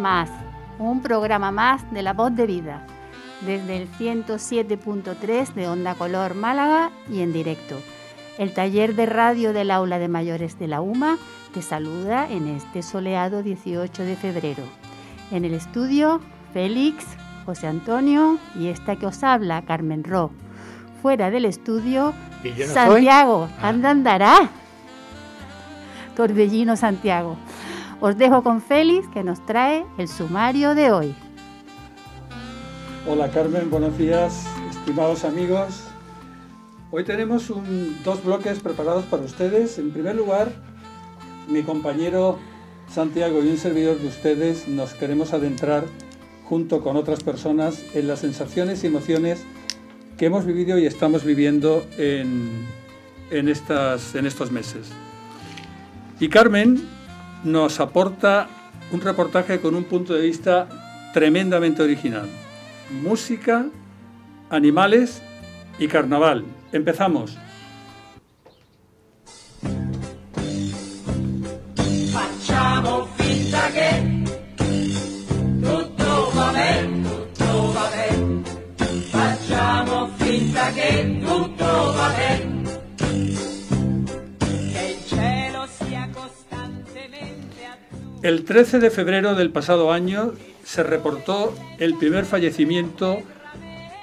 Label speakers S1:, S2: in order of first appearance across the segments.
S1: más, un programa más de La Voz de Vida, desde el 107.3 de Onda Color Málaga y en directo. El taller de radio del aula de mayores de la UMA te saluda en este soleado 18 de febrero. En el estudio, Félix, José Antonio y esta que os habla, Carmen Ro. Fuera del estudio, Santiago, ah. anda andará. Torbellino Santiago. Os dejo con Félix que nos trae el sumario de hoy.
S2: Hola Carmen, buenos días, estimados amigos. Hoy tenemos dos bloques preparados para ustedes. En primer lugar, mi compañero Santiago y un servidor de ustedes nos queremos adentrar junto con otras personas en las sensaciones y emociones que hemos vivido y estamos viviendo en, en, estos meses. Y Carmen nos aporta un reportaje con un punto de vista tremendamente original. Música, animales y carnaval. Empezamos. El 13 de febrero del pasado año se reportó el primer fallecimiento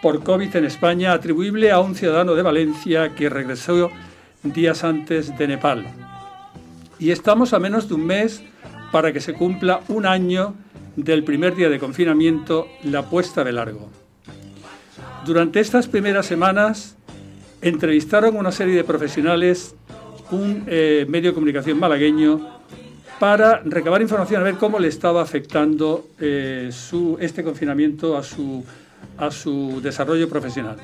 S2: por COVID en España atribuible a un ciudadano de Valencia que regresó días antes de Nepal. Y estamos a menos de un mes para que se cumpla un año del primer día de confinamiento, la puesta de largo. Durante estas primeras semanas entrevistaron una serie de profesionales, un eh, medio de comunicación malagueño, para recabar información a ver cómo le estaba afectando eh, este confinamiento a su, a su desarrollo profesional.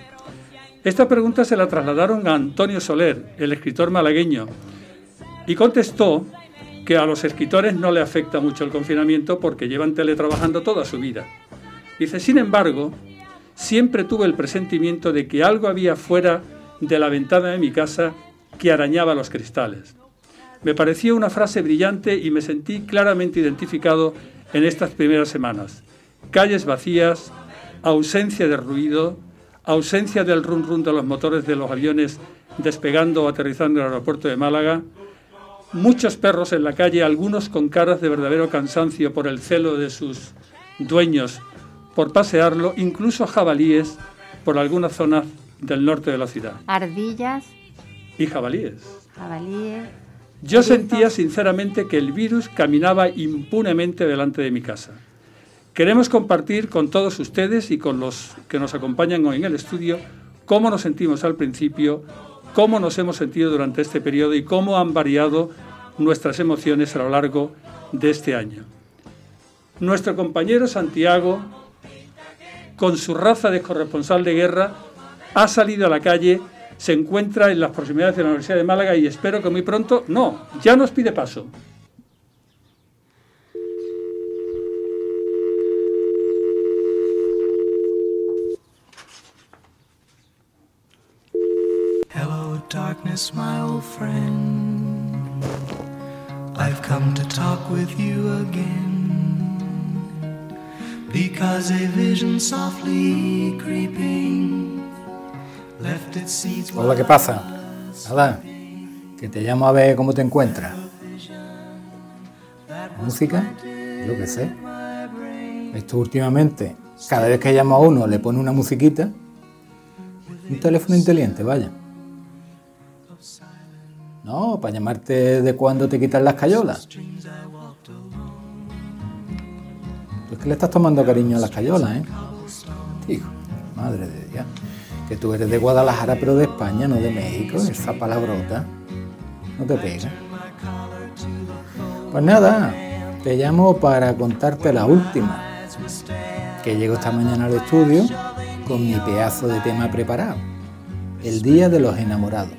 S2: Esta pregunta se la trasladaron a Antonio Soler, el escritor malagueño, y contestó que a los escritores no le afecta mucho el confinamiento porque llevan teletrabajando toda su vida. Dice, sin embargo, siempre tuve el presentimiento de que algo había fuera de la ventana de mi casa que arañaba los cristales. Me pareció una frase brillante y me sentí claramente identificado en estas primeras semanas. Calles vacías, ausencia de ruido, ausencia del rum rum de los motores de los aviones despegando o aterrizando en el aeropuerto de Málaga, muchos perros en la calle, algunos con caras de verdadero cansancio por el celo de sus dueños por pasearlo, incluso jabalíes por algunas zonas del norte de la ciudad.
S1: Ardillas.
S2: Y jabalíes.
S1: Jabalíes.
S2: Yo sentía sinceramente que el virus caminaba impunemente delante de mi casa. Queremos compartir con todos ustedes y con los que nos acompañan hoy en el estudio cómo nos sentimos al principio, cómo nos hemos sentido durante este periodo y cómo han variado nuestras emociones a lo largo de este año. Nuestro compañero Santiago con su raza de corresponsal de guerra, ha salido a la calle, se encuentra en las proximidades de la Universidad de Málaga y espero que muy pronto, no, ya nos pide paso. Hello darkness, my old friend. I've come to talk with you again.
S3: Hola, ¿qué pasa? Nada, que te llamo a ver cómo te encuentras. ¿Música? Lo que sé. Esto últimamente, cada vez que llamo a uno le pone una musiquita. Un teléfono inteligente, vaya. No, para llamarte de cuando te quitan las cayolas. Es que le estás tomando cariño a las cayolas, ¿eh? Hijo, madre de Dios. Tú eres de Guadalajara, pero de España, no de México. Esa palabrota no te pega. Pues nada, te llamo para contarte la última. Que llego esta mañana al estudio con mi pedazo de tema preparado. El Día de los Enamorados.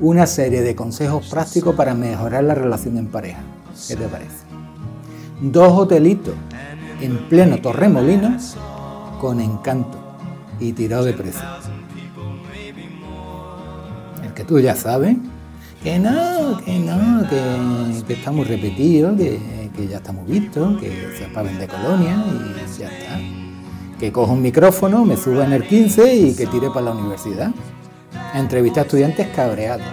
S3: Una serie de consejos prácticos para mejorar la relación en pareja. ¿Qué te parece? dos hotelitos en pleno Torremolino con encanto y tirado de precio. El que tú ya sabes, que no, que no, que, que está muy repetido, que, ya está muy visto, que se para de colonia y ya está. Que cojo un micrófono, me suba en el 15 y que tire para la universidad. Entrevista a estudiantes cabreados.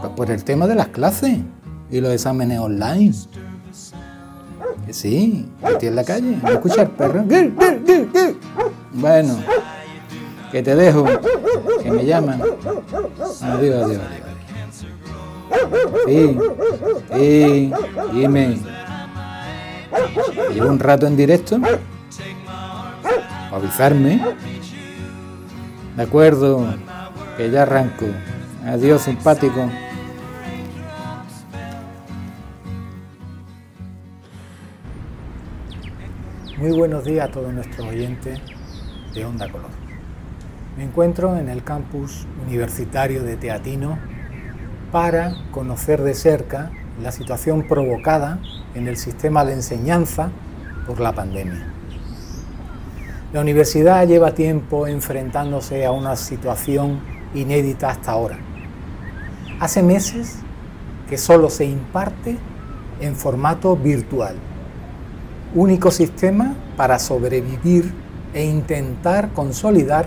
S3: Pues por el tema de las clases y los exámenes online. Sí, estoy en la calle, ¿me escucha el perro? Bueno, que te dejo, que me llaman. Adiós, adiós, adiós. Sí, sí, dime. Llevo un rato en directo para avisarme. De acuerdo, que ya arranco. Adiós, simpático. Muy buenos días a todos nuestros oyentes de Onda Color. Me encuentro en el campus universitario de Teatino para conocer de cerca la situación provocada en el sistema de enseñanza por la pandemia. La universidad lleva tiempo enfrentándose a una situación inédita hasta ahora. Hace meses que solo se imparte en formato virtual único sistema para sobrevivir e intentar consolidar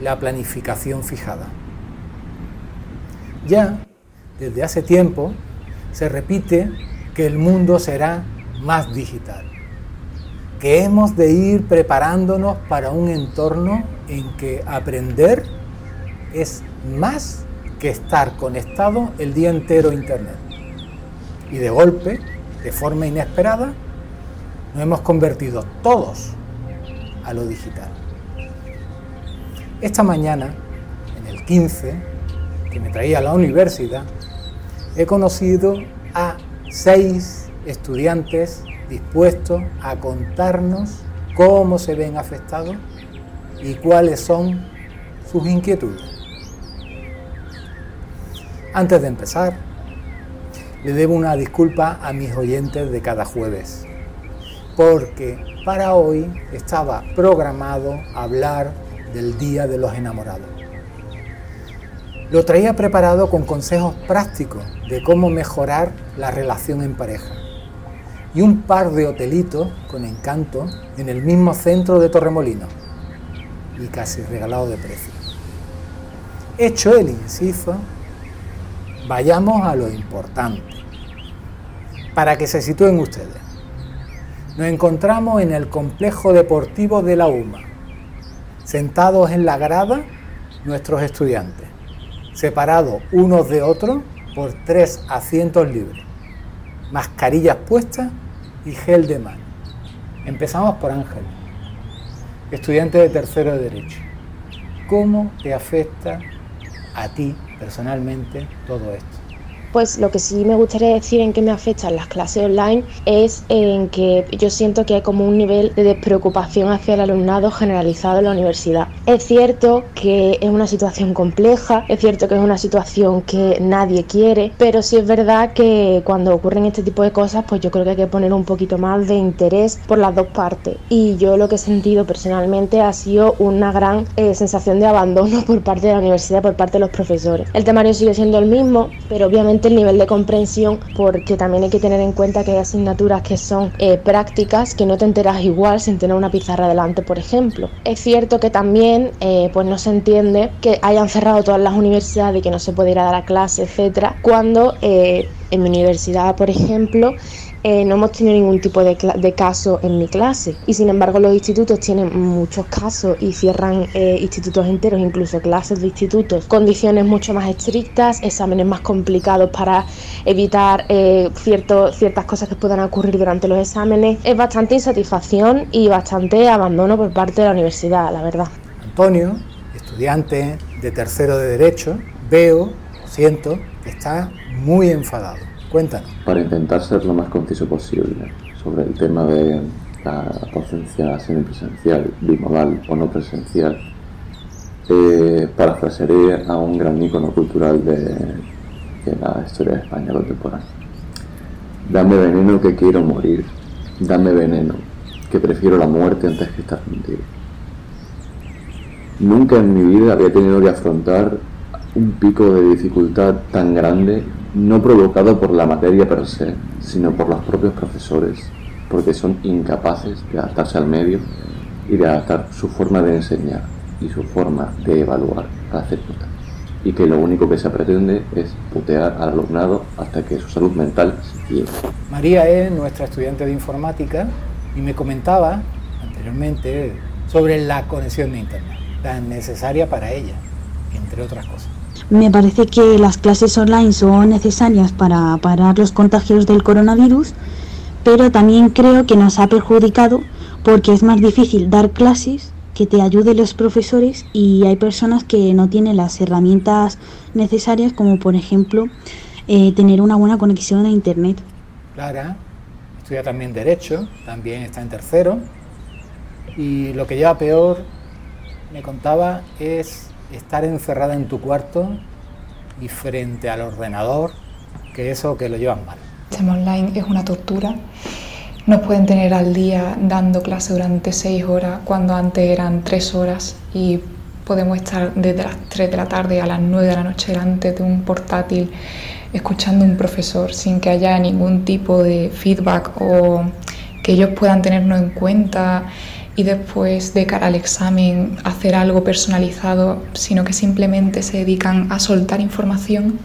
S3: la planificación fijada. Ya desde hace tiempo se repite que el mundo será más digital, que hemos de ir preparándonos para un entorno en que aprender es más que estar conectado el día entero a Internet. Y de golpe, de forma inesperada, nos hemos convertido todos a lo digital. Esta mañana, en el 15, que me traía a la universidad, he conocido a seis estudiantes dispuestos a contarnos cómo se ven afectados y cuáles son sus inquietudes. Antes de empezar, le debo una disculpa a mis oyentes de cada jueves porque para hoy estaba programado hablar del Día de los Enamorados. Lo traía preparado con consejos prácticos de cómo mejorar la relación en pareja y un par de hotelitos con encanto en el mismo centro de Torremolino y casi regalado de precio. Hecho el inciso, vayamos a lo importante para que se sitúen ustedes nos encontramos en el complejo deportivo de la UMA, sentados en la grada nuestros estudiantes, separados unos de otros por tres asientos libres, mascarillas puestas y gel de mano. Empezamos por Ángel, estudiante de tercero de Derecho. ¿Cómo te afecta a ti personalmente todo esto?
S4: Pues lo que sí me gustaría decir en que me afectan las clases online es en que yo siento que hay como un nivel de despreocupación hacia el alumnado generalizado en la universidad. Es cierto que es una situación compleja, es cierto que es una situación que nadie quiere, pero sí es verdad que cuando ocurren este tipo de cosas, pues yo creo que hay que poner un poquito más de interés por las dos partes. Y yo lo que he sentido personalmente ha sido una gran eh, sensación de abandono por parte de la universidad, por parte de los profesores. El temario sigue siendo el mismo, pero obviamente el nivel de comprensión porque también hay que tener en cuenta que hay asignaturas que son eh, prácticas que no te enteras igual sin tener una pizarra delante, por ejemplo. Es cierto que también eh, pues no se entiende que hayan cerrado todas las universidades y que no se puede ir a dar a clase, etcétera, cuando eh, en mi universidad, por ejemplo, eh, no hemos tenido ningún tipo de, caso en mi clase y sin embargo los institutos tienen muchos casos y cierran eh, institutos enteros, incluso clases de institutos, condiciones mucho más estrictas, exámenes más complicados para evitar eh, ciertas cosas que puedan ocurrir durante los exámenes. Es bastante insatisfacción y bastante abandono por parte de la universidad, la verdad.
S3: Antonio, estudiante de tercero de Derecho, veo, siento, que está muy enfadado Cuéntanos.
S5: Para intentar ser lo más conciso posible sobre el tema de la docencia semipresencial, bimodal o no presencial, eh, parafrasearé a un gran ícono cultural de, la historia de España contemporánea. Dame veneno que quiero morir, dame veneno que prefiero la muerte antes que estar contigo. Nunca en mi vida había tenido que afrontar un pico de dificultad tan grande no provocado por la materia per se, sino por los propios profesores, porque son incapaces de adaptarse al medio y de adaptar su forma de enseñar y su forma de evaluar a las circunstancias. Y que lo único que se pretende es putear al alumnado hasta que su salud mental se quiebre.
S3: María es nuestra estudiante de informática y me comentaba anteriormente sobre la conexión de Internet, tan necesaria para ella, entre otras cosas.
S6: Me parece que las clases online son necesarias para parar los contagios del coronavirus, pero también creo que nos ha perjudicado porque es más difícil dar clases que te ayuden los profesores y hay personas que no tienen las herramientas necesarias como por ejemplo eh, tener una buena conexión a internet.
S3: Clara estudia también derecho, también está en tercero y lo que lleva peor, me contaba, es estar encerrada en tu cuarto y frente al ordenador, que eso que lo llevan mal.
S7: El online es una tortura. Nos pueden tener al día dando clase durante seis horas, cuando antes eran tres horas, y podemos estar desde las 3 de la tarde a las 9 de la noche delante de un portátil escuchando a un profesor sin que haya ningún tipo de feedback o que ellos puedan tenernos en cuenta y después de cara al examen hacer algo personalizado, sino que simplemente se dedican a soltar información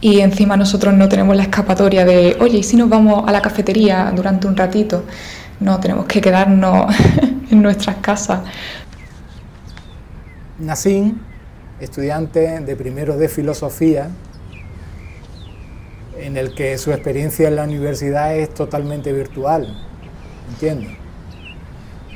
S7: y encima nosotros no tenemos la escapatoria de, oye, ¿y si nos vamos a la cafetería durante un ratito? No, tenemos que quedarnos en nuestras casas.
S3: Nacín, estudiante de primero de filosofía, en el que su experiencia en la universidad es totalmente virtual, ¿entiendes?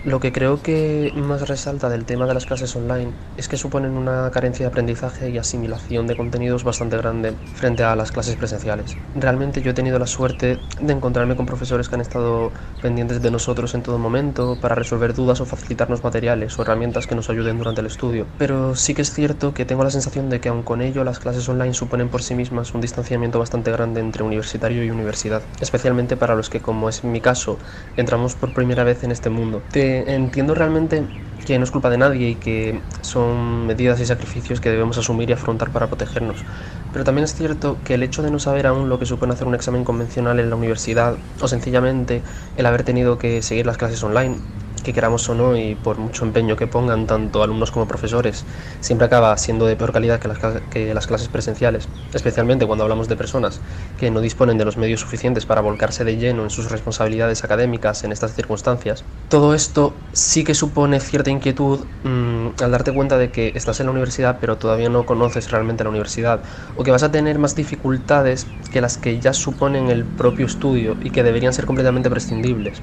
S8: Lo que creo que más resalta del tema de las clases online es que suponen una carencia de aprendizaje y asimilación de contenidos bastante grande frente a las clases presenciales. Realmente yo he tenido la suerte de encontrarme con profesores que han estado pendientes de nosotros en todo momento para resolver dudas o facilitarnos materiales o herramientas que nos ayuden durante el estudio. Pero sí que es cierto que tengo la sensación de que aun con ello las clases online suponen por sí mismas un distanciamiento bastante grande entre universitario y universidad, especialmente para los que, como es mi caso, entramos por primera vez en este mundo entiendo realmente que no es culpa de nadie y que son medidas y sacrificios que debemos asumir y afrontar para protegernos. Pero también es cierto que el hecho de no saber aún lo que supone hacer un examen convencional en la universidad o sencillamente el haber tenido que seguir las clases online que queramos o no y por mucho empeño que pongan tanto alumnos como profesores, siempre acaba siendo de peor calidad que las, clases presenciales, especialmente cuando hablamos de personas que no disponen de los medios suficientes para volcarse de lleno en sus responsabilidades académicas en estas circunstancias. Todo esto sí que supone cierta inquietud mmm, al darte cuenta de que estás en la universidad pero todavía no conoces realmente la universidad o que vas a tener más dificultades que las que ya suponen el propio estudio y que deberían ser completamente prescindibles.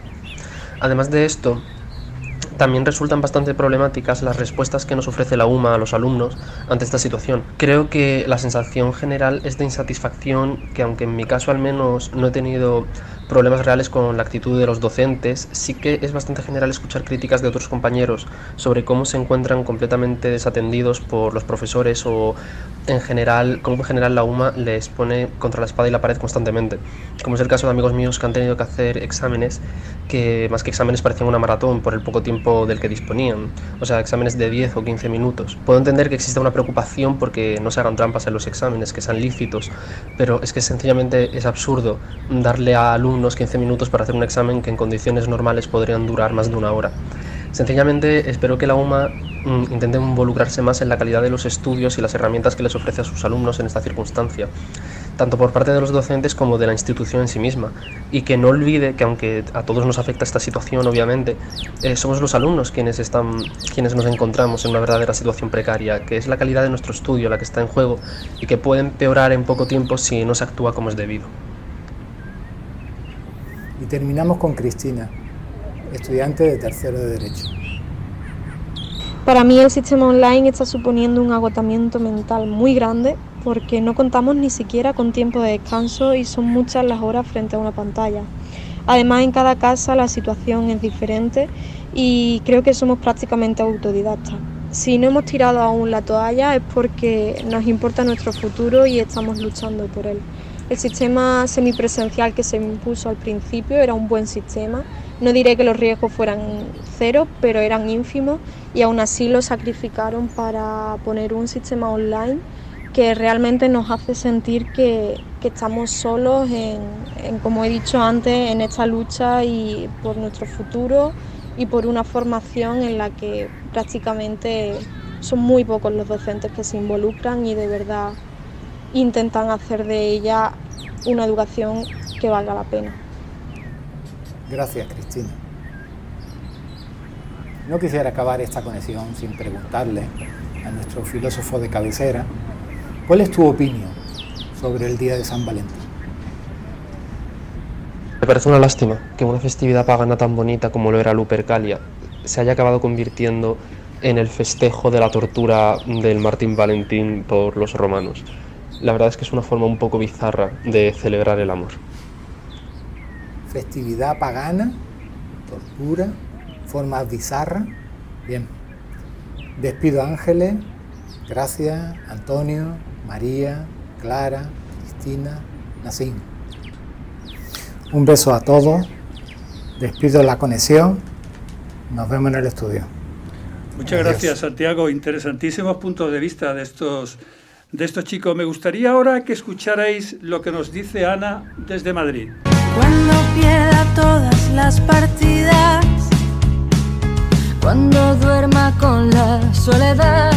S8: Además de esto, también resultan bastante problemáticas las respuestas que nos ofrece la UMA a los alumnos ante esta situación. Creo que la sensación general es de insatisfacción que aunque en mi caso al menos no he tenido problemas reales con la actitud de los docentes, sí que es bastante general escuchar críticas de otros compañeros sobre cómo se encuentran completamente desatendidos por los profesores o en general, cómo en general la UMA les pone contra la espada y la pared constantemente. Como es el caso de amigos míos que han tenido que hacer exámenes que más que exámenes parecían una maratón por el poco tiempo del que disponían, o sea, exámenes de 10 o 15 minutos. Puedo entender que exista una preocupación porque no se hagan trampas en los exámenes, que sean lícitos, pero es que sencillamente es absurdo darle a alumnos unos 15 minutos para hacer un examen que en condiciones normales podrían durar más de una hora. Sencillamente espero que la UMA mm, intente involucrarse más en la calidad de los estudios y las herramientas que les ofrece a sus alumnos en esta circunstancia, tanto por parte de los docentes como de la institución en sí misma, y que no olvide que aunque a todos nos afecta esta situación, obviamente, eh, somos los alumnos quienes, están, quienes nos encontramos en una verdadera situación precaria, que es la calidad de nuestro estudio la que está en juego y que puede empeorar en poco tiempo si no se actúa como es debido.
S3: Y terminamos con Cristina, estudiante de tercero de Derecho.
S9: Para mí el sistema online está suponiendo un agotamiento mental muy grande porque no contamos ni siquiera con tiempo de descanso y son muchas las horas frente a una pantalla. Además en cada casa la situación es diferente y creo que somos prácticamente autodidactas. Si no hemos tirado aún la toalla es porque nos importa nuestro futuro y estamos luchando por él. El sistema semipresencial que se impuso al principio era un buen sistema. No diré que los riesgos fueran cero, pero eran ínfimos y aún así lo sacrificaron para poner un sistema online que realmente nos hace sentir que, estamos solos en, como he dicho antes, en esta lucha y por nuestro futuro y por una formación en la que prácticamente son muy pocos los docentes que se involucran y de verdad intentan hacer de ella una educación que valga la pena.
S3: Gracias, Cristina. No quisiera acabar esta conexión sin preguntarle a nuestro filósofo de cabecera, ¿cuál es tu opinión sobre el Día de San Valentín?
S8: Me parece una lástima que una festividad pagana tan bonita como lo era Lupercalia se haya acabado convirtiendo en el festejo de la tortura del Martín Valentín por los romanos. La verdad es que es una forma un poco bizarra de celebrar el amor.
S3: Festividad pagana, tortura, forma bizarra. Bien. Despido a Ángeles, gracias, Antonio, María, Clara, Cristina, Nacín. Un beso a todos. Despido la conexión. Nos vemos en el estudio.
S2: Muchas gracias, Santiago. Interesantísimos puntos de vista de estos, de estos chicos. Me gustaría ahora que escucharais lo que nos dice Ana desde Madrid.
S10: Cuando pierda todas las partidas, cuando duerma con la soledad,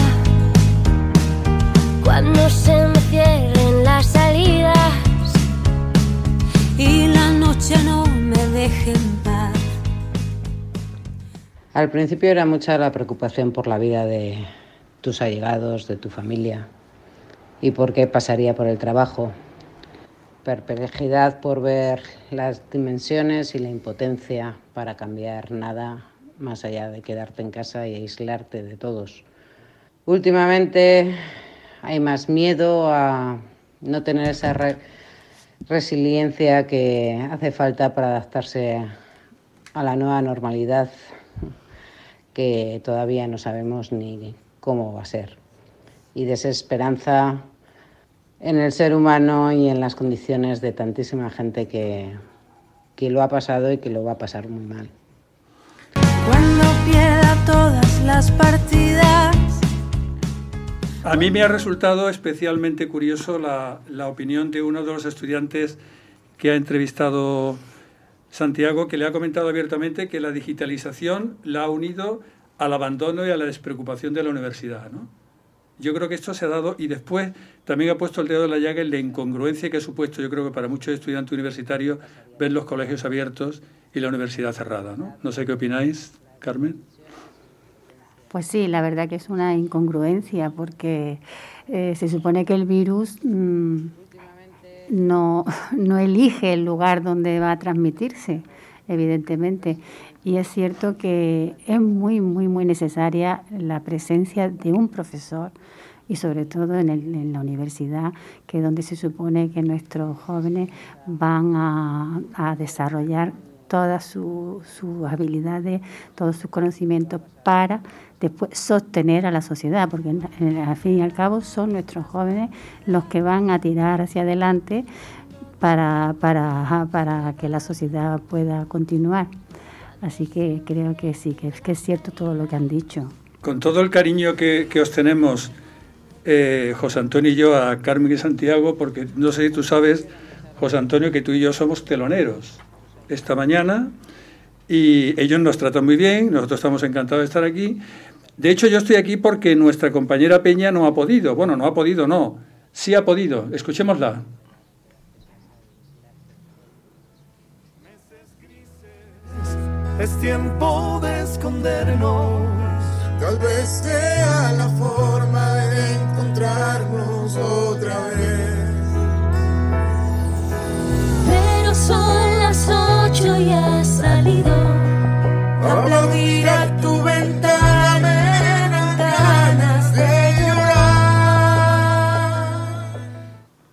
S10: cuando se me cierren las salidas y la noche no me deje en paz.
S11: Al principio era mucha la preocupación por la vida de tus allegados, de tu familia y por qué pasaría por el trabajo. Perplejidad por ver las dimensiones y la impotencia para cambiar nada más allá de quedarte en casa y aislarte de todos. Últimamente hay más miedo a no tener esa resiliencia que hace falta para adaptarse a la nueva normalidad que todavía no sabemos ni cómo va a ser. Y desesperanza en el ser humano y en las condiciones de tantísima gente que, que lo ha pasado y que lo va a pasar muy mal.
S10: Cuando pierda todas las partidas.
S2: A mí me ha resultado especialmente curioso la, la opinión de uno de los estudiantes que ha entrevistado Santiago, que le ha comentado abiertamente que la digitalización la ha unido al abandono y a la despreocupación de la universidad. ¿no? Yo creo que esto se ha dado y después también ha puesto el dedo en la llaga en la incongruencia que ha supuesto, yo creo que para muchos estudiantes universitarios, ver los colegios abiertos y la universidad cerrada. No, no sé qué opináis, Carmen.
S1: Pues sí, la verdad que es una incongruencia porque eh, se supone que el virus mm, no, no elige el lugar donde va a transmitirse, evidentemente. Y es cierto que es muy, muy, muy necesaria la presencia de un profesor y sobre todo en, en la universidad, que es donde se supone que nuestros jóvenes van a, desarrollar todas sus habilidades, todos sus conocimientos para después sostener a la sociedad, porque al fin y al cabo son nuestros jóvenes los que van a tirar hacia adelante para, para, para que la sociedad pueda continuar. Así que creo que sí, que es, que es cierto todo lo que han dicho.
S2: Con todo el cariño que, que os tenemos, eh, José Antonio y yo, a Carmen y Santiago, porque no sé si tú sabes, José Antonio, que tú y yo somos teloneros esta mañana y ellos nos tratan muy bien, nosotros estamos encantados de estar aquí. De hecho, yo estoy aquí porque nuestra compañera Peña no ha podido. Bueno, no ha podido, no. Sí ha podido. Escuchémosla.
S12: Es tiempo de escondernos. Tal vez sea la forma de encontrarnos otra vez.
S10: Pero son las ocho y has salido.
S12: Aplaudir a tu ventana me dan ganas de llorar.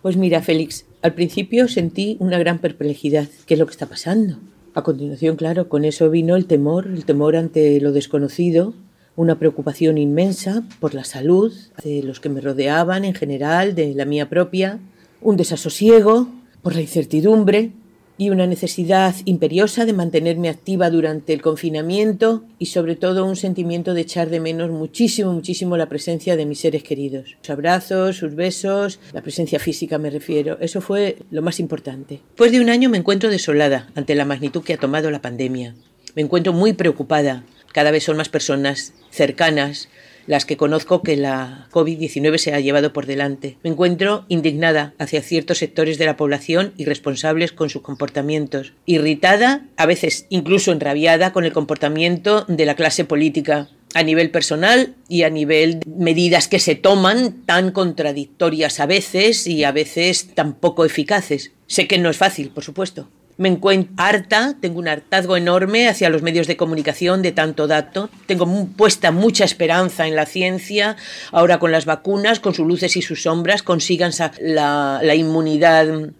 S13: Pues mira, Félix, al principio sentí una gran perplejidad. ¿Qué es lo que está pasando? A continuación, claro, con eso vino el temor, el temor ante lo desconocido, una preocupación inmensa por la salud de los que me rodeaban en general, de la mía propia, un desasosiego por la incertidumbre. Y una necesidad imperiosa de mantenerme activa durante el confinamiento y sobre todo un sentimiento de echar de menos muchísimo, muchísimo la presencia de mis seres queridos. Sus abrazos, sus besos, la presencia física me refiero. Eso fue lo más importante. Después de un año me encuentro desolada ante la magnitud que ha tomado la pandemia. Me encuentro muy preocupada. Cada vez son más personas cercanas las que conozco que la COVID-19 se ha llevado por delante. Me encuentro indignada hacia ciertos sectores de la población irresponsables con sus comportamientos, irritada, a veces incluso enrabiada con el comportamiento de la clase política a nivel personal y a nivel de medidas que se toman tan contradictorias a veces y a veces tan poco eficaces. Sé que no es fácil, por supuesto, me encuentro harta, tengo un hartazgo enorme hacia los medios de comunicación de tanto dato. Tengo puesta mucha esperanza en la ciencia, ahora con las vacunas, con sus luces y sus sombras, consigan la, la inmunidad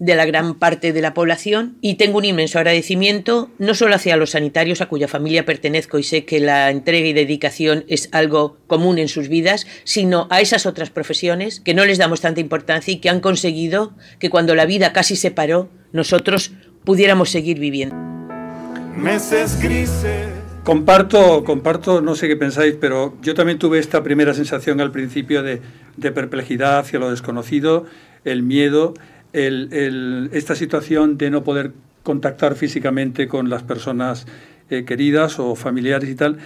S13: de la gran parte de la población y tengo un inmenso agradecimiento no solo hacia los sanitarios a cuya familia pertenezco y sé que la entrega y dedicación es algo común en sus vidas, sino a esas otras profesiones que no les damos tanta importancia y que han conseguido que cuando la vida casi se paró, nosotros pudiéramos seguir viviendo.
S2: Meses grises. Comparto, comparto, no sé qué pensáis, pero yo también tuve esta primera sensación al principio de, de perplejidad hacia lo desconocido, el miedo esta situación de no poder contactar físicamente con las personas eh, queridas o familiares y tal.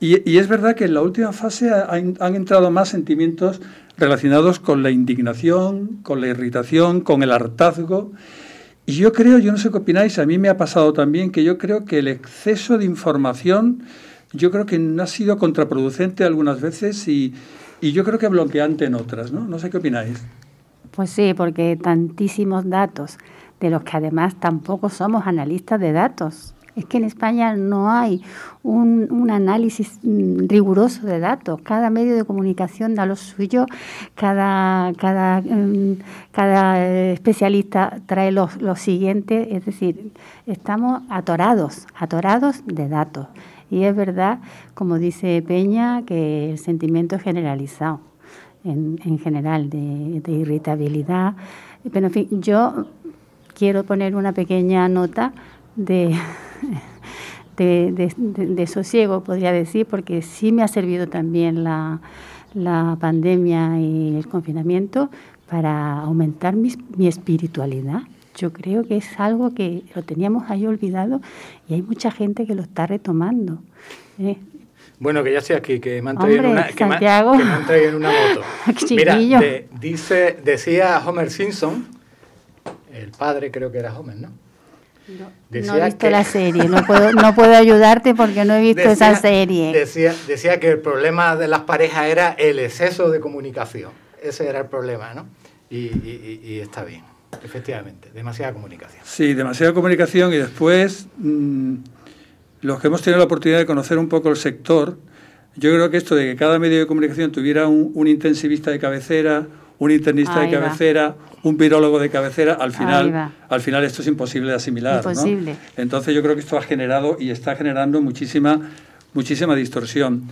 S2: Y, es verdad que en la última fase han, entrado más sentimientos relacionados con la indignación, con la irritación, con el hartazgo. Y yo creo, yo no sé qué opináis, a mí me ha pasado también que yo creo que el exceso de información, yo creo que ha sido contraproducente algunas veces y, y yo creo que bloqueante en otras, ¿no? No sé qué opináis.
S1: Pues sí, porque tantísimos datos, de los que además tampoco somos analistas de datos. Es que en España no hay un, análisis mm, riguroso de datos. Cada medio de comunicación da lo suyo, cada, cada, mm, cada especialista trae lo, lo siguiente. Es decir, estamos atorados, atorados de datos. Y es verdad, como dice Peña, que el sentimiento es generalizado en, general de, irritabilidad. Pero en fin, yo quiero poner una pequeña nota de, de, sosiego, podría decir, porque sí me ha servido también la, la pandemia y el confinamiento para aumentar mi, mi, espiritualidad. Yo creo que es algo que lo teníamos ahí olvidado y hay mucha gente que lo está retomando. ¿eh?
S3: Bueno, que ya estoy aquí, que me han traído, en, una, que me, en una moto. Mira, dice, decía Homer Simpson, el padre creo que era Homer, ¿no?
S1: No, no he visto la serie, no puedo, no puedo ayudarte porque no he visto esa serie.
S3: Decía, decía que el problema de las parejas era el exceso de comunicación. Ese era el problema, ¿no? Y, está bien, efectivamente, demasiada comunicación.
S2: Sí, demasiada comunicación y después... Mm, los que hemos tenido la oportunidad de conocer un poco el sector, yo creo que esto de que cada medio de comunicación tuviera un, intensivista de cabecera, un internista de cabecera, un pirólogo de cabecera, al final, al final esto es imposible de asimilar. Imposible. Entonces yo creo que esto ha generado y está generando muchísima, muchísima distorsión.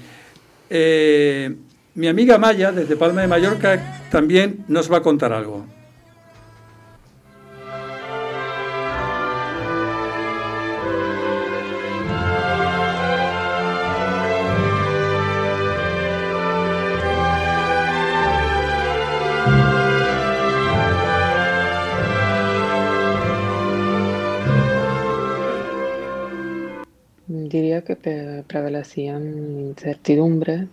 S2: Eh, mi amiga Maya, desde Palma de Mallorca, también nos va a contar algo.
S14: Que prevalecían incertidumbre,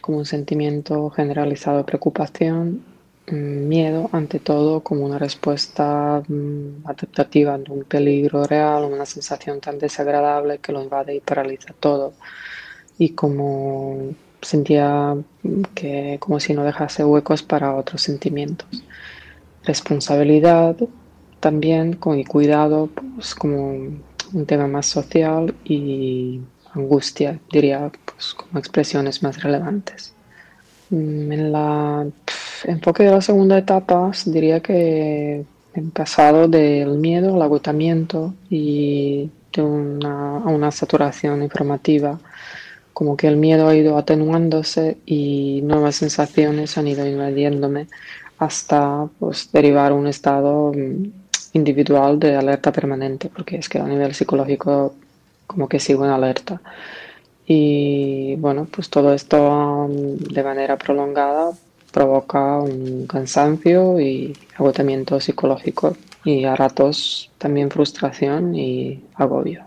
S14: como un sentimiento generalizado de preocupación, mm, miedo ante todo como una respuesta mm, adaptativa ante un peligro real, una sensación tan desagradable que lo invade y paraliza todo. Y como sentía que como si no dejase huecos para otros sentimientos. Responsabilidad también con y cuidado pues como un tema más social y angustia, diría, pues, como expresiones más relevantes. Mm, en la enfoque de la segunda etapa, diría que he pasado del miedo al agotamiento y de una, a una saturación informativa, como que el miedo ha ido atenuándose y nuevas sensaciones han ido invadiéndome hasta pues, derivar un estado mm, individual de alerta permanente, porque es que a nivel psicológico como que sigo en alerta. Y bueno, pues todo esto um, de manera prolongada provoca un cansancio y agotamiento psicológico y a ratos también frustración y agobio.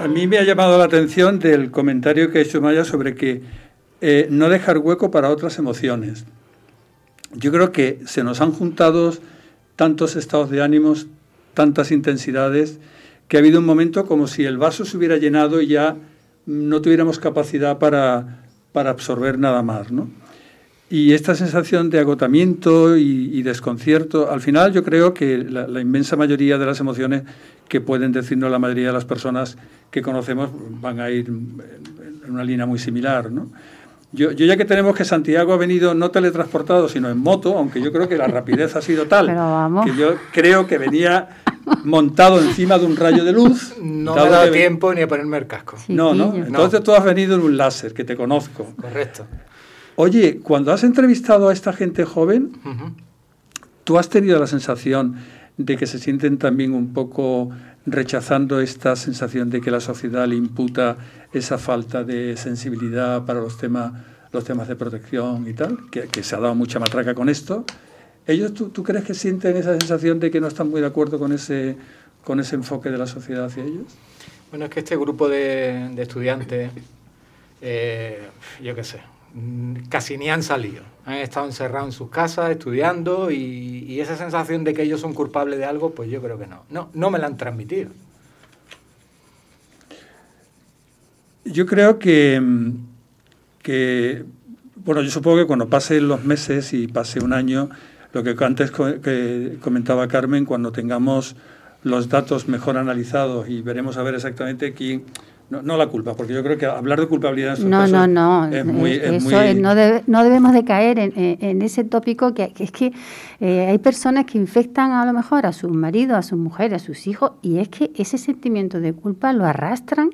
S2: A mí me ha llamado la atención del comentario que ha hecho Maya sobre que eh, no dejar hueco para otras emociones. Yo creo que se nos han juntado tantos estados de ánimos, tantas intensidades, que ha habido un momento como si el vaso se hubiera llenado y ya no tuviéramos capacidad para, para absorber nada más. ¿no? Y esta sensación de agotamiento y, desconcierto, al final yo creo que la, inmensa mayoría de las emociones que pueden decirnos la mayoría de las personas que conocemos van a ir en una línea muy similar. ¿no? Yo, yo, ya que tenemos que Santiago ha venido no teletransportado, sino en moto, aunque yo creo que la rapidez ha sido tal que yo creo que venía montado encima de un rayo de luz.
S3: No me ha dado tiempo ni a ponerme el casco.
S2: no, no. Entonces tú has venido en un láser, que te conozco.
S3: Correcto.
S2: Oye, cuando has entrevistado a esta gente joven, ¿tú has tenido la sensación de que se sienten también un poco rechazando esta sensación de que la sociedad le imputa esa falta de sensibilidad para los temas, los temas de protección y tal? Que, se ha dado mucha matraca con esto. ¿Ellos tú, crees que sienten esa sensación de que no están muy de acuerdo con ese, con ese enfoque de la sociedad hacia ellos?
S3: Bueno, es que este grupo de, estudiantes, eh, yo qué sé, casi ni han salido. Han estado encerrados en sus casas estudiando y, esa sensación de que ellos son culpables de algo, pues yo creo que no. No, no me la han transmitido.
S2: Yo creo que, que, bueno, yo supongo que cuando pasen los meses y pase un año, lo que antes que comentaba Carmen, cuando tengamos los datos mejor analizados y veremos a ver exactamente quién no, no, la culpa, porque yo creo que hablar de culpabilidad
S1: en no, no, no. es muy... Eso no, no, debemos de caer en, en, ese tópico que, es que eh, hay personas que infectan a lo mejor a sus maridos, a sus mujeres, a sus hijos, y es que ese sentimiento de culpa lo arrastran,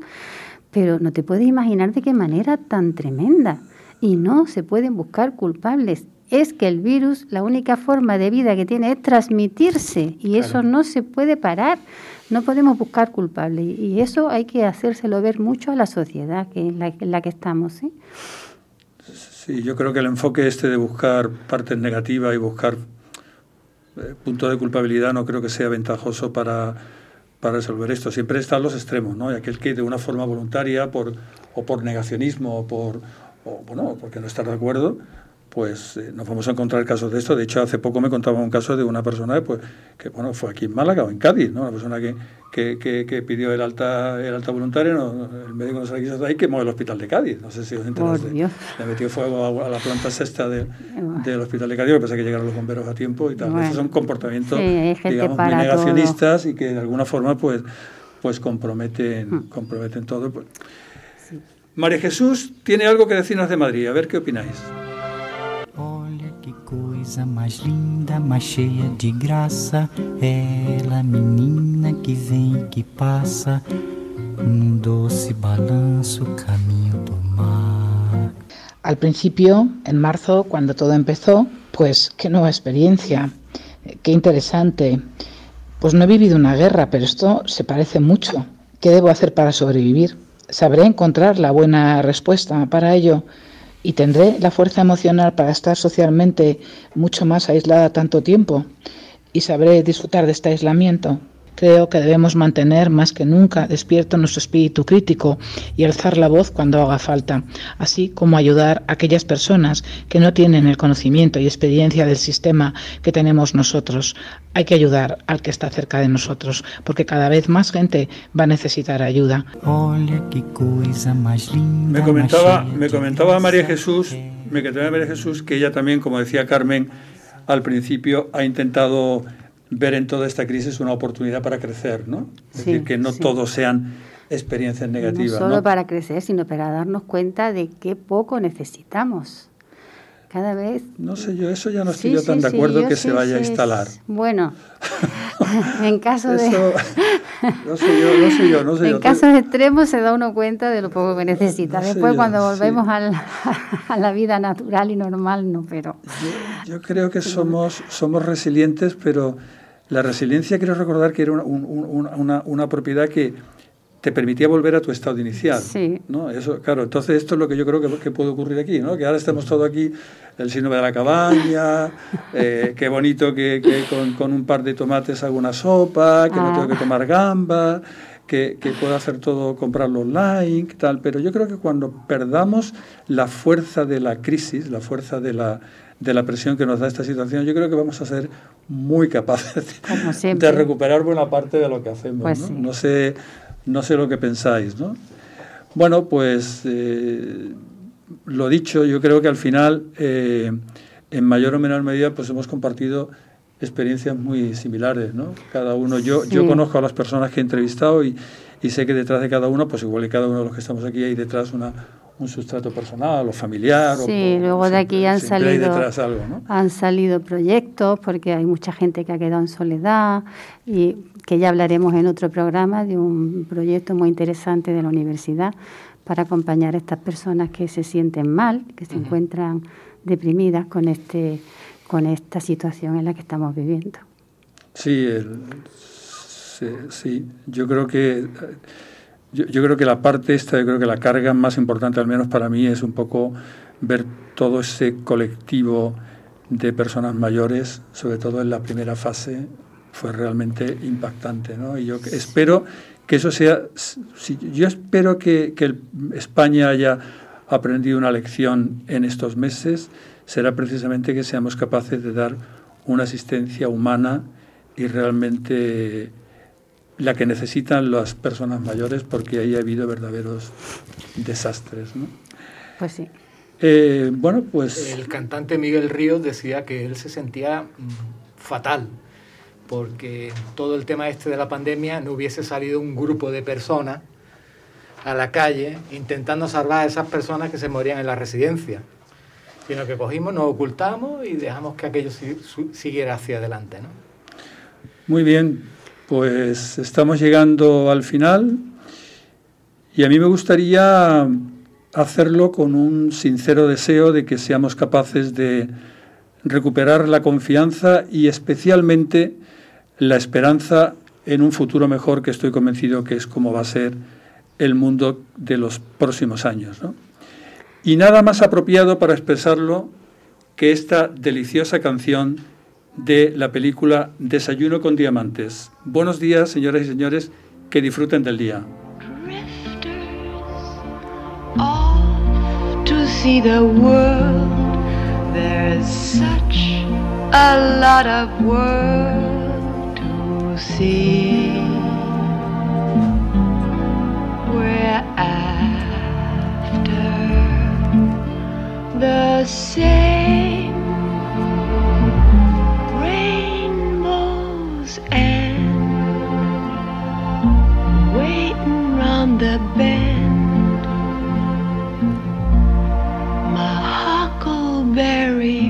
S1: pero no te puedes imaginar de qué manera tan tremenda. Y no se pueden buscar culpables es que el virus, la única forma de vida que tiene es transmitirse y eso no se puede parar. No podemos buscar culpables y eso hay que hacérselo ver mucho a la sociedad que en, la, que estamos. ¿sí?
S2: sí, yo creo que el enfoque este de buscar partes negativas y buscar eh, puntos de culpabilidad no creo que sea ventajoso para, para resolver esto. Siempre están los extremos, ¿no? Y aquel que de una forma voluntaria por, o por negacionismo o por, o, bueno, porque no está de acuerdo, pues eh, nos vamos a encontrar casos de esto. De hecho, hace poco me contaba un caso de una persona pues, que bueno, fue aquí en Málaga o en Cádiz, ¿no? una persona que, que, que, pidió el alta, el alta voluntaria, el médico no se la quiso dar y quemó el hospital de Cádiz. No sé si os enteraste. Le metió fuego a, la planta sexta del hospital de Cádiz, lo que pasa que llegaron los bomberos a tiempo y tal. Esos son comportamientos, digamos, muy negacionistas y que de alguna forma pues, pues comprometen, hmm. comprometen todo. Pues. María Jesús tiene algo que decirnos de Madrid. A ver qué opináis.
S15: Coisa mais linda, mais cheia de graça. Ela, menina que vem e que passa, num doce balanço caminho do mar.
S16: Al principio, en marzo, cuando todo empezó, pues qué nueva experiencia, qué interesante. Pues no he vivido una guerra, pero esto se parece mucho. ¿Qué debo hacer para sobrevivir? ¿Sabré encontrar la buena respuesta para ello? Y tendré la fuerza emocional para estar socialmente mucho más aislada tanto tiempo y sabré disfrutar de este aislamiento. Creo que debemos mantener más que nunca despierto nuestro espíritu crítico y alzar la voz cuando haga falta, así como ayudar a aquellas personas que no tienen el conocimiento y experiencia del sistema que tenemos nosotros. Hay que ayudar al que está cerca de nosotros, porque cada vez más gente va a necesitar ayuda.
S2: Me comentaba, me comentaba María Jesús, me comentaba María Jesús que ella también, como decía Carmen, al principio ha intentado ver en toda esta crisis una oportunidad para crecer, ¿no? Es decir, que no todos sean experiencias negativas.
S1: No solo para crecer, sino para darnos cuenta de qué poco necesitamos. Cada vez.
S2: No sé yo, eso ya no estoy yo tan de acuerdo que se vaya a instalar.
S1: Bueno, en caso de.
S2: No sé yo, no sé yo, no sé
S1: en
S2: yo.
S1: casos extremos se da uno cuenta de lo poco que necesita.
S2: No
S1: Después
S2: yo,
S1: cuando
S2: sí.
S1: volvemos a, la, a la vida natural y normal, no, pero...
S2: Yo creo que somos, somos resilientes, pero la resiliencia quiero recordar que era una, un- un- una, una propiedad que te permitía volver a tu estado inicial.
S1: Sí.
S2: ¿no? Eso, claro, entonces esto es lo que yo creo que, que puede ocurrir aquí, ¿no? que ahora estemos todos aquí, el síndrome de la cabaña, eh, qué bonito que, que con, con un par de tomates hago una sopa, que no
S1: Ah.
S2: tengo que tomar gamba, que, que puedo hacer todo, comprarlo online, tal, pero yo creo que cuando perdamos la fuerza de la crisis, la fuerza de la, de la presión que nos da esta situación, yo creo que vamos a ser muy capaces de recuperar buena parte de lo que hacemos.
S1: Pues
S2: ¿no?
S1: sí.
S2: no sé, no sé lo que pensáis, ¿no? Bueno, pues eh, lo dicho, yo creo que al final, eh, en mayor o menor medida, pues hemos compartido experiencias muy similares, ¿no? Cada uno, yo, yo conozco a las personas que he entrevistado y, y sé que detrás de cada uno, pues igual que cada uno de los que estamos aquí, hay detrás una, un sustrato personal o familiar. o-
S1: Sí,
S2: o
S1: luego de aquí han salido,
S2: algo, ¿no?
S1: han salido proyectos porque hay mucha gente que ha quedado en soledad y que ya hablaremos en otro programa de un proyecto muy interesante de la universidad para acompañar a estas personas que se sienten mal, que se encuentran deprimidas con este con esta situación en la que estamos viviendo.
S2: Sí, el- sí, sí. yo creo que yo, yo creo que la parte esta, yo creo que la carga más importante, al menos para mí, es un poco ver todo ese colectivo de personas mayores, sobre todo en la primera fase, fue realmente impactante, ¿no? Y yo espero que eso sea, si- yo espero que, que el- España haya aprendido una lección en estos meses, será precisamente que seamos capaces de dar una asistencia humana y realmente la que necesitan las personas mayores, porque ahí ha habido verdaderos desastres. ¿no?
S1: Pues sí.
S2: Eh, bueno, pues
S17: El cantante Miguel Ríos decía que él se sentía mm, fatal porque todo el tema este de la pandemia no hubiese salido un grupo de personas a la calle intentando salvar a esas personas que se morían en la residencia, sino que cogimos, nos ocultamos y dejamos que aquello siguiera hacia adelante. ¿no?
S2: Muy bien, pues estamos llegando al final y a mí me gustaría hacerlo con un sincero deseo de que seamos capaces de recuperar la confianza y especialmente la esperanza en un futuro mejor que estoy convencido que es como va a ser el mundo de los próximos años. ¿no? Y nada más apropiado para expresarlo que esta deliciosa canción de la película Desayuno con Diamantes. Buenos días, señoras y señores, que disfruten del día.
S18: the world. The bend. My huckleberry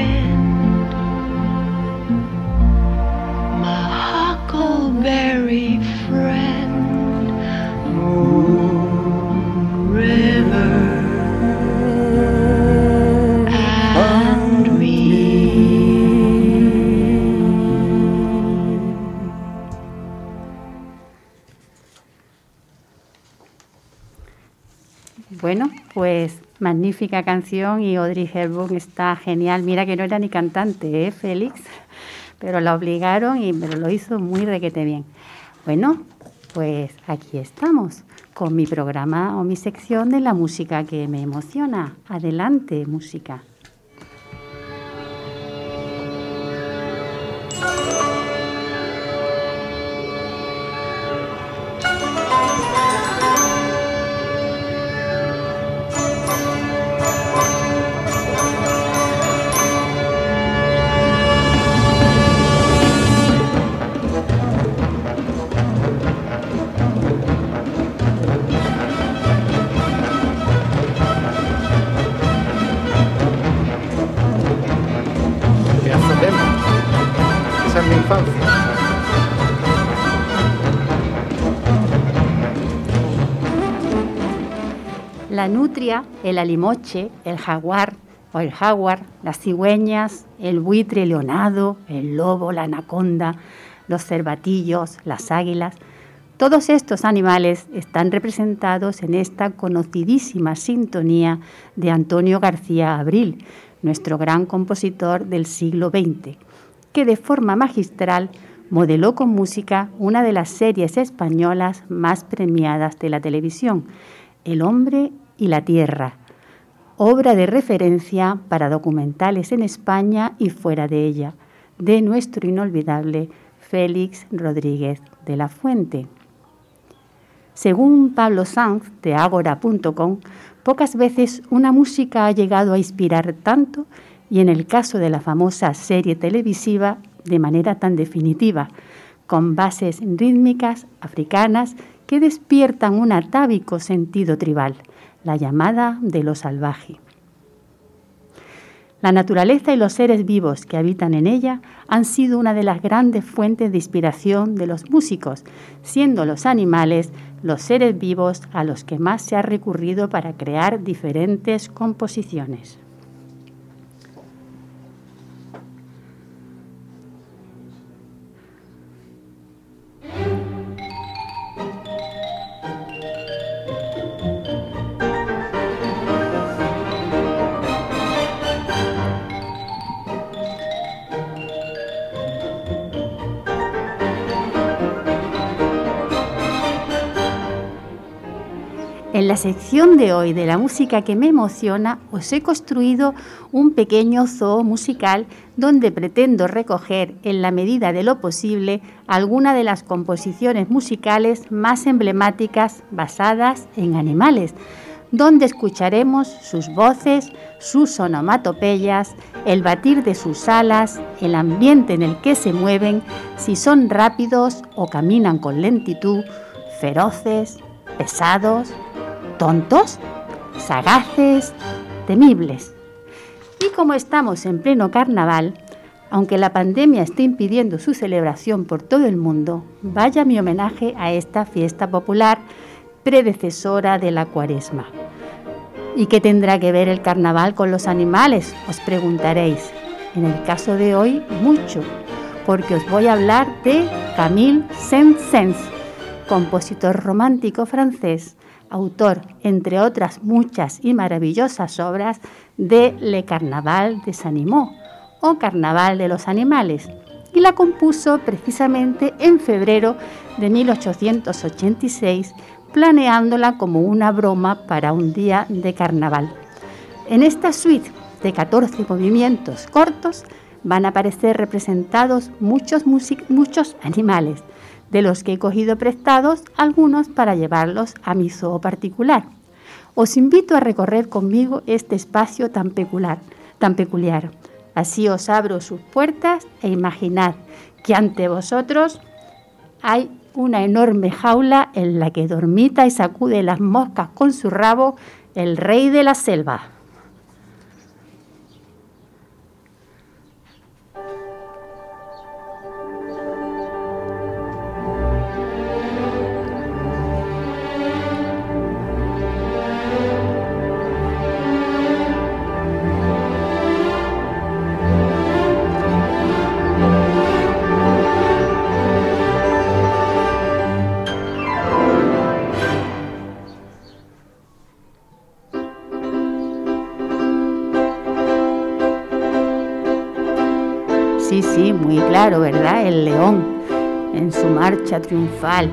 S1: Bueno, pues Magnífica canción y Audrey Hepburn está genial. Mira que no era ni cantante, ¿eh, Félix? Pero la obligaron y pero lo hizo muy requete bien. Bueno, pues aquí estamos con mi programa o mi sección de la música que me emociona. Adelante, música. La nutria, el alimoche, el jaguar o el jaguar, las cigüeñas, el buitre leonado, el lobo, la anaconda, los cervatillos, las águilas, todos estos animales están representados en esta conocidísima sintonía de Antonio García Abril, nuestro gran compositor del siglo XX, que de forma magistral modeló con música una de las series españolas más premiadas de la televisión, El hombre y la tierra, obra de referencia para documentales en España y fuera de ella, de nuestro inolvidable Félix Rodríguez de la Fuente. Según Pablo Sanz de agora.com, pocas veces una música ha llegado a inspirar tanto y en el caso de la famosa serie televisiva de manera tan definitiva, con bases rítmicas africanas que despiertan un atávico sentido tribal, la llamada de lo salvaje. La naturaleza y los seres vivos que habitan en ella han sido una de las grandes fuentes de inspiración de los músicos, siendo los animales los seres vivos a los que más se ha recurrido para crear diferentes composiciones. En la sección de hoy de la música que me emociona, os he construido un pequeño zoo musical donde pretendo recoger, en la medida de lo posible, algunas de las composiciones musicales más emblemáticas basadas en animales, donde escucharemos sus voces, sus onomatopeyas, el batir de sus alas, el ambiente en el que se mueven, si son rápidos o caminan con lentitud, feroces, pesados, tontos, sagaces, temibles. Y como estamos en pleno carnaval, aunque la pandemia esté impidiendo su celebración por todo el mundo, vaya mi homenaje a esta fiesta popular predecesora de la cuaresma. ¿Y qué tendrá que ver el carnaval con los animales? Os preguntaréis. En el caso de hoy, mucho, porque os voy a hablar de Camille Saint-Saëns, compositor romántico francés, autor, entre otras muchas y maravillosas obras, de Le Carnaval des Animaux o Carnaval de los Animales, y la compuso precisamente en febrero de 1886, planeándola como una broma para un día de carnaval. En esta suite de 14 movimientos cortos van a aparecer representados muchos, muchos animales, de los que he cogido prestados algunos para llevarlos a mi zoo particular. Os invito a recorrer conmigo este espacio tan peculiar, tan peculiar. Así os abro sus puertas e imaginad que ante vosotros hay una enorme jaula en la que dormita y sacude las moscas con su rabo el rey de la selva. Triunfal.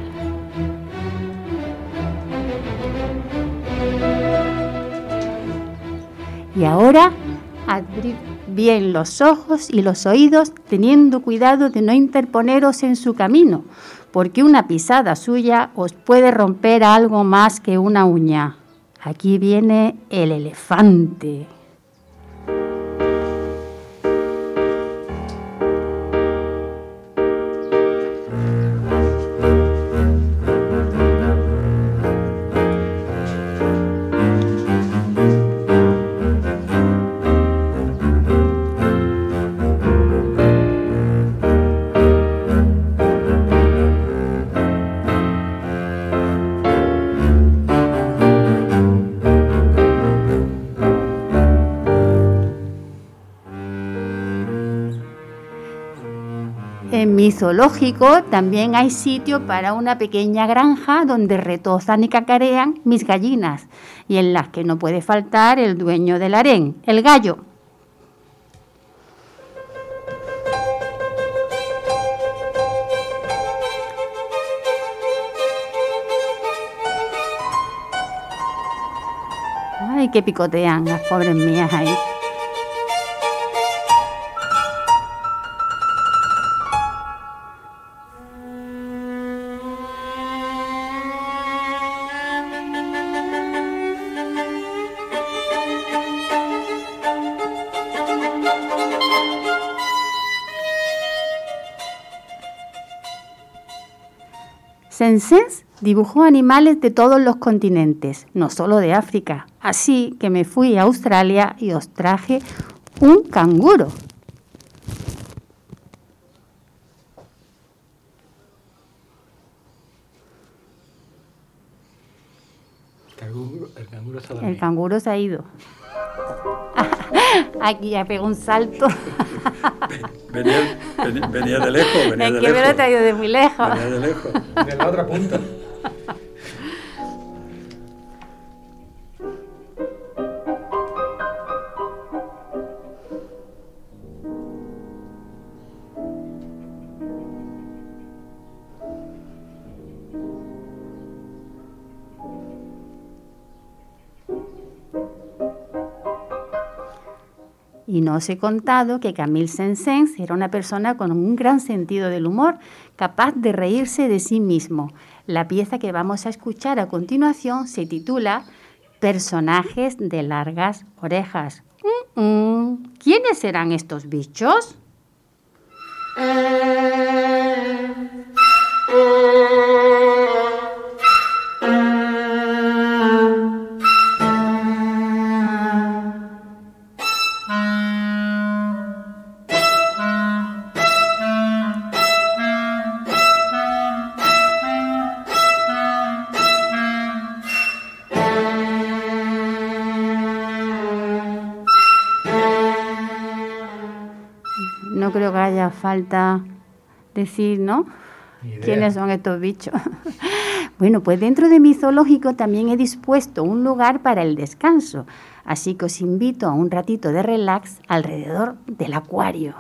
S1: Y ahora abrid bien los ojos y los oídos, teniendo cuidado de no interponeros en su camino, porque una pisada suya os puede romper algo más que una uña. Aquí viene el elefante. Mi zoológico también hay sitio para una pequeña granja donde retozan y cacarean mis gallinas y en las que no puede faltar el dueño del harén, el gallo. Ay, que picotean las pobres mías ahí. Sensens dibujó animales de todos los continentes, no solo de África. Así que me fui a Australia y os traje un canguro.
S17: Canguro- el canguro está
S1: El
S17: dormido.
S1: canguro se ha ido. Aquí ya pegó un salto.
S2: Venía, venía- venía de lejos, venía de
S1: que me lo he
S2: lejos.
S1: traído de muy lejos.
S2: Venía de lejos.
S17: De la otra punta.
S1: Y no os he contado que Camille Saint-Saëns era una persona con un gran sentido del humor, capaz de reírse de sí mismo. La pieza que vamos a escuchar a continuación se titula Personajes de largas orejas. Mm, mm. ¿Quiénes serán estos bichos? Falta decir, ¿no? ¿Quiénes son estos bichos? bueno, pues dentro de mi zoológico también he dispuesto un lugar para el descanso, así que os invito a un ratito de relax alrededor del acuario.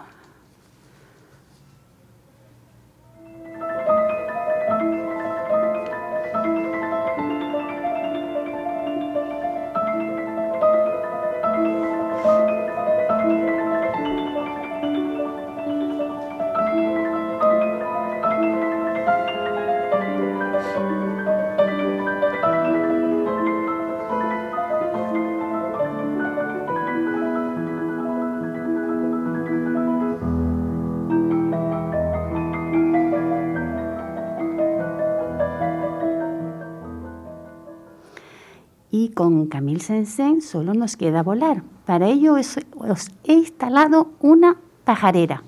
S1: Y con Camille Sensen solo nos queda volar. Para ello os, os he instalado una pajarera.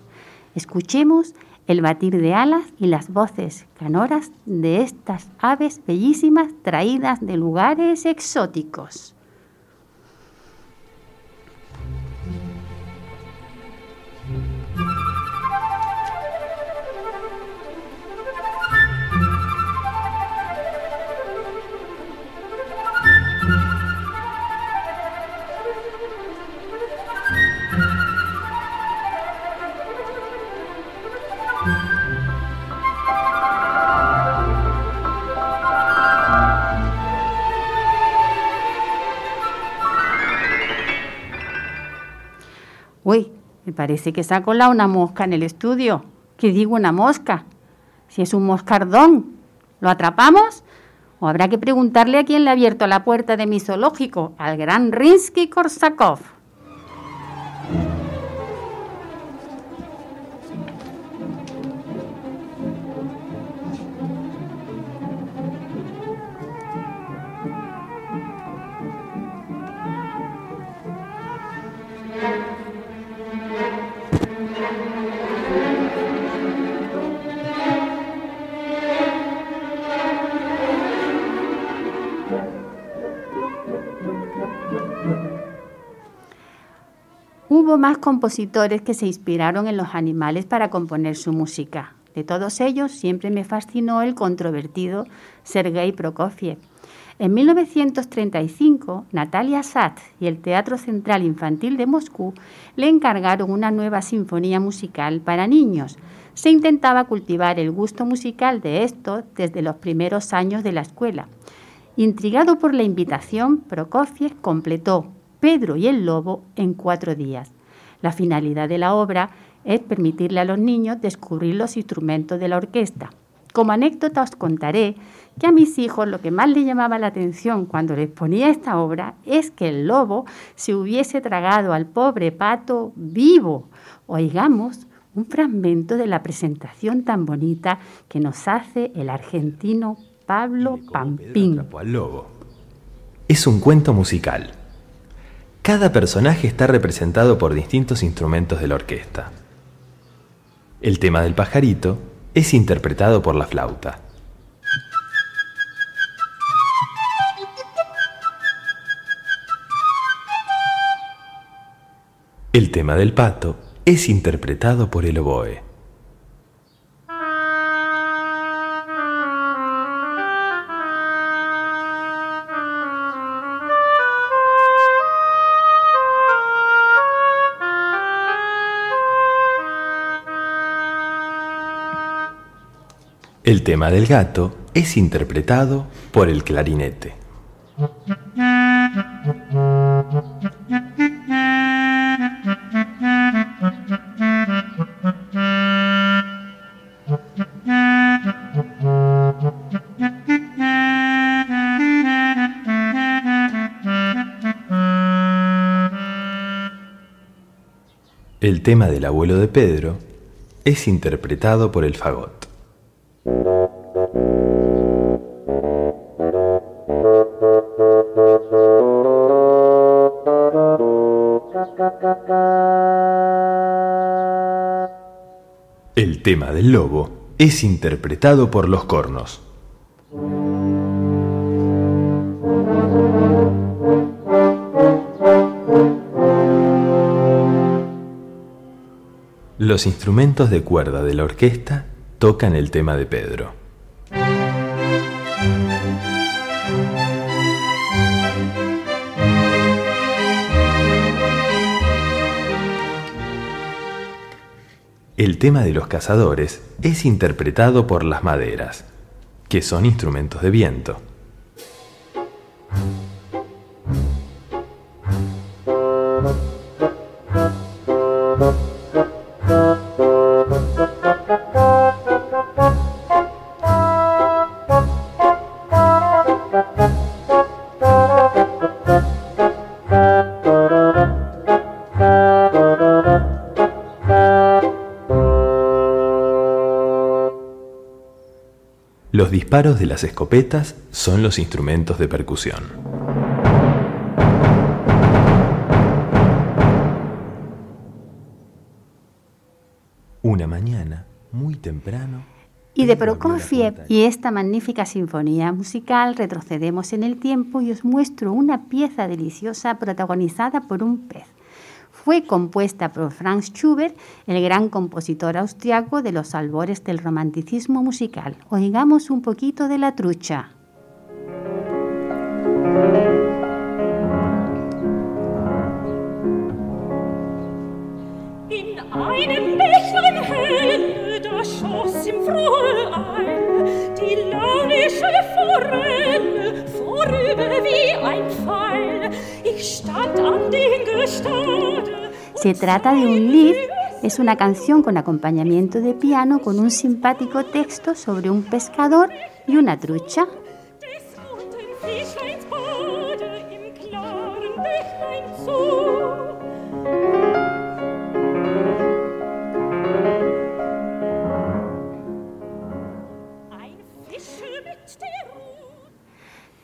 S1: Escuchemos el batir de alas y las voces canoras de estas aves bellísimas traídas de lugares exóticos. Me parece que se ha colado una mosca en el estudio. ¿Qué digo una mosca? Si es un moscardón, ¿lo atrapamos? ¿O habrá que preguntarle a quién le ha abierto la puerta de mi zoológico? Al gran Rinsky-Korsakov. Hubo más compositores que se inspiraron en los animales para componer su música. De todos ellos siempre me fascinó el controvertido Sergei Prokofiev. En 1935, Natalia Sat y el Teatro Central Infantil de Moscú le encargaron una nueva sinfonía musical para niños. Se intentaba cultivar el gusto musical de estos desde los primeros años de la escuela. Intrigado por la invitación, Prokofiev completó Pedro y el Lobo en cuatro días. La finalidad de la obra es permitirle a los niños descubrir los instrumentos de la orquesta. Como anécdota os contaré que a mis hijos lo que más les llamaba la atención cuando les ponía esta obra es que el lobo se hubiese tragado al pobre pato vivo. Oigamos un fragmento de la presentación tan bonita que nos hace el argentino Pablo Pampín.
S19: al lobo. Es un cuento musical. Cada personaje está representado por distintos instrumentos de la orquesta. El tema del pajarito es interpretado por la flauta. El tema del pato es interpretado por el oboe. El tema del gato es interpretado por el clarinete. El tema del abuelo de Pedro es interpretado por el fagot. El tema del lobo es interpretado por los cornos. Los instrumentos de cuerda de la orquesta tocan el tema de Pedro. Tema de los cazadores es interpretado por las maderas, que son instrumentos de viento. Disparos de las escopetas son los instrumentos de percusión. Una mañana, muy temprano,
S1: Y de Prokofiev y esta magnífica sinfonía musical retrocedemos en el tiempo y os muestro una pieza deliciosa protagonizada por un pez. Fue compuesta por Franz Schubert, el gran compositor austriaco de los albores del romanticismo musical. Oigamos un poquito de la trucha.
S10: In einem da schoss im frohe Eil die launische Forelle
S1: Se trata de un lead, es una canción con acompañamiento de piano con un simpático texto sobre un pescador y una trucha.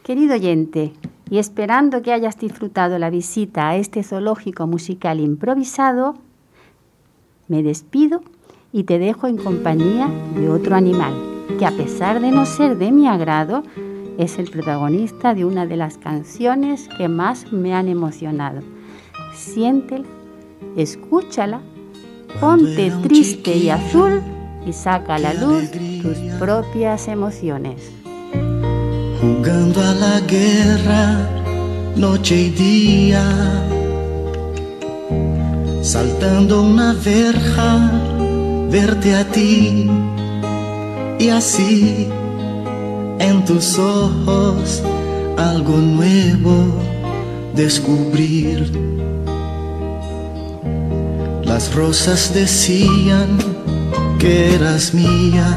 S1: Querido oyente, y esperando que hayas disfrutado la visita a este zoológico musical improvisado, me despido y te dejo en compañía de otro animal, que a pesar de no ser de mi agrado, es el protagonista de una de las canciones que más me han emocionado. Siéntela, escúchala, ponte triste y azul y saca a la luz tus propias emociones.
S12: Jugando a la guerra noche y día, saltando una verja, verte a ti y así en tus ojos algo nuevo descubrir. Las rosas decían que eras mía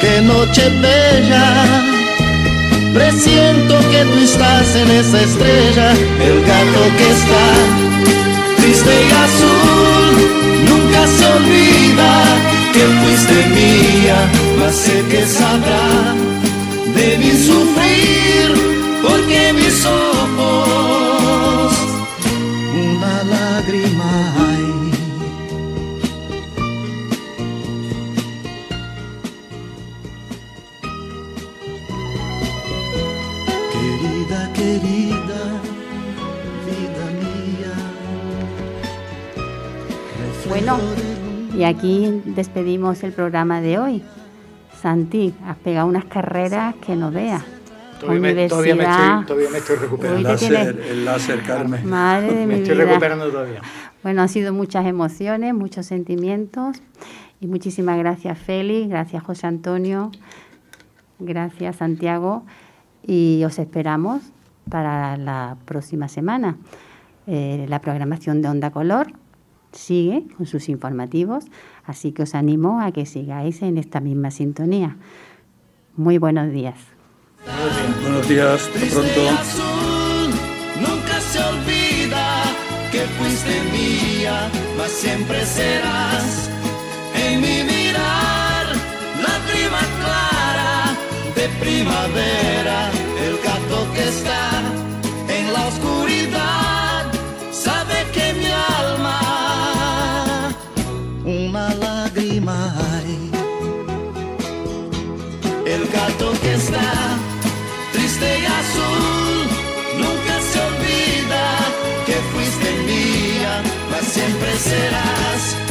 S12: qué noche bella. Presiento que tú estás en esa estrella, el gato que está triste y azul. Nunca se olvida que fuiste mía, mas sé que sabrá de mi sufrir, porque mis ojos
S1: y aquí despedimos el programa de hoy. Santi, has pegado unas carreras que no veas.
S17: Todavía me, todavía me
S1: Universidad.
S17: estoy, todavía me estoy recuperando.
S1: Hoy te
S2: láser,
S1: tienes-
S2: el láser, Carmen.
S1: Madre de
S17: me
S1: mi
S17: estoy
S1: vida.
S17: recuperando todavía.
S1: Bueno, han sido muchas emociones, muchos sentimientos. Y muchísimas gracias, Félix. Gracias, José Antonio. Gracias, Santiago. Y os esperamos para la próxima semana. Eh, la programación de Onda Color sigue con sus informativos, así que os animo a que sigáis en esta misma sintonía. Muy buenos días.
S2: Buenos días, hasta pronto.
S12: azul, nunca se olvida que fuiste mía, mas siempre serás en mi mirar la prima clara de primavera, el gato que está serás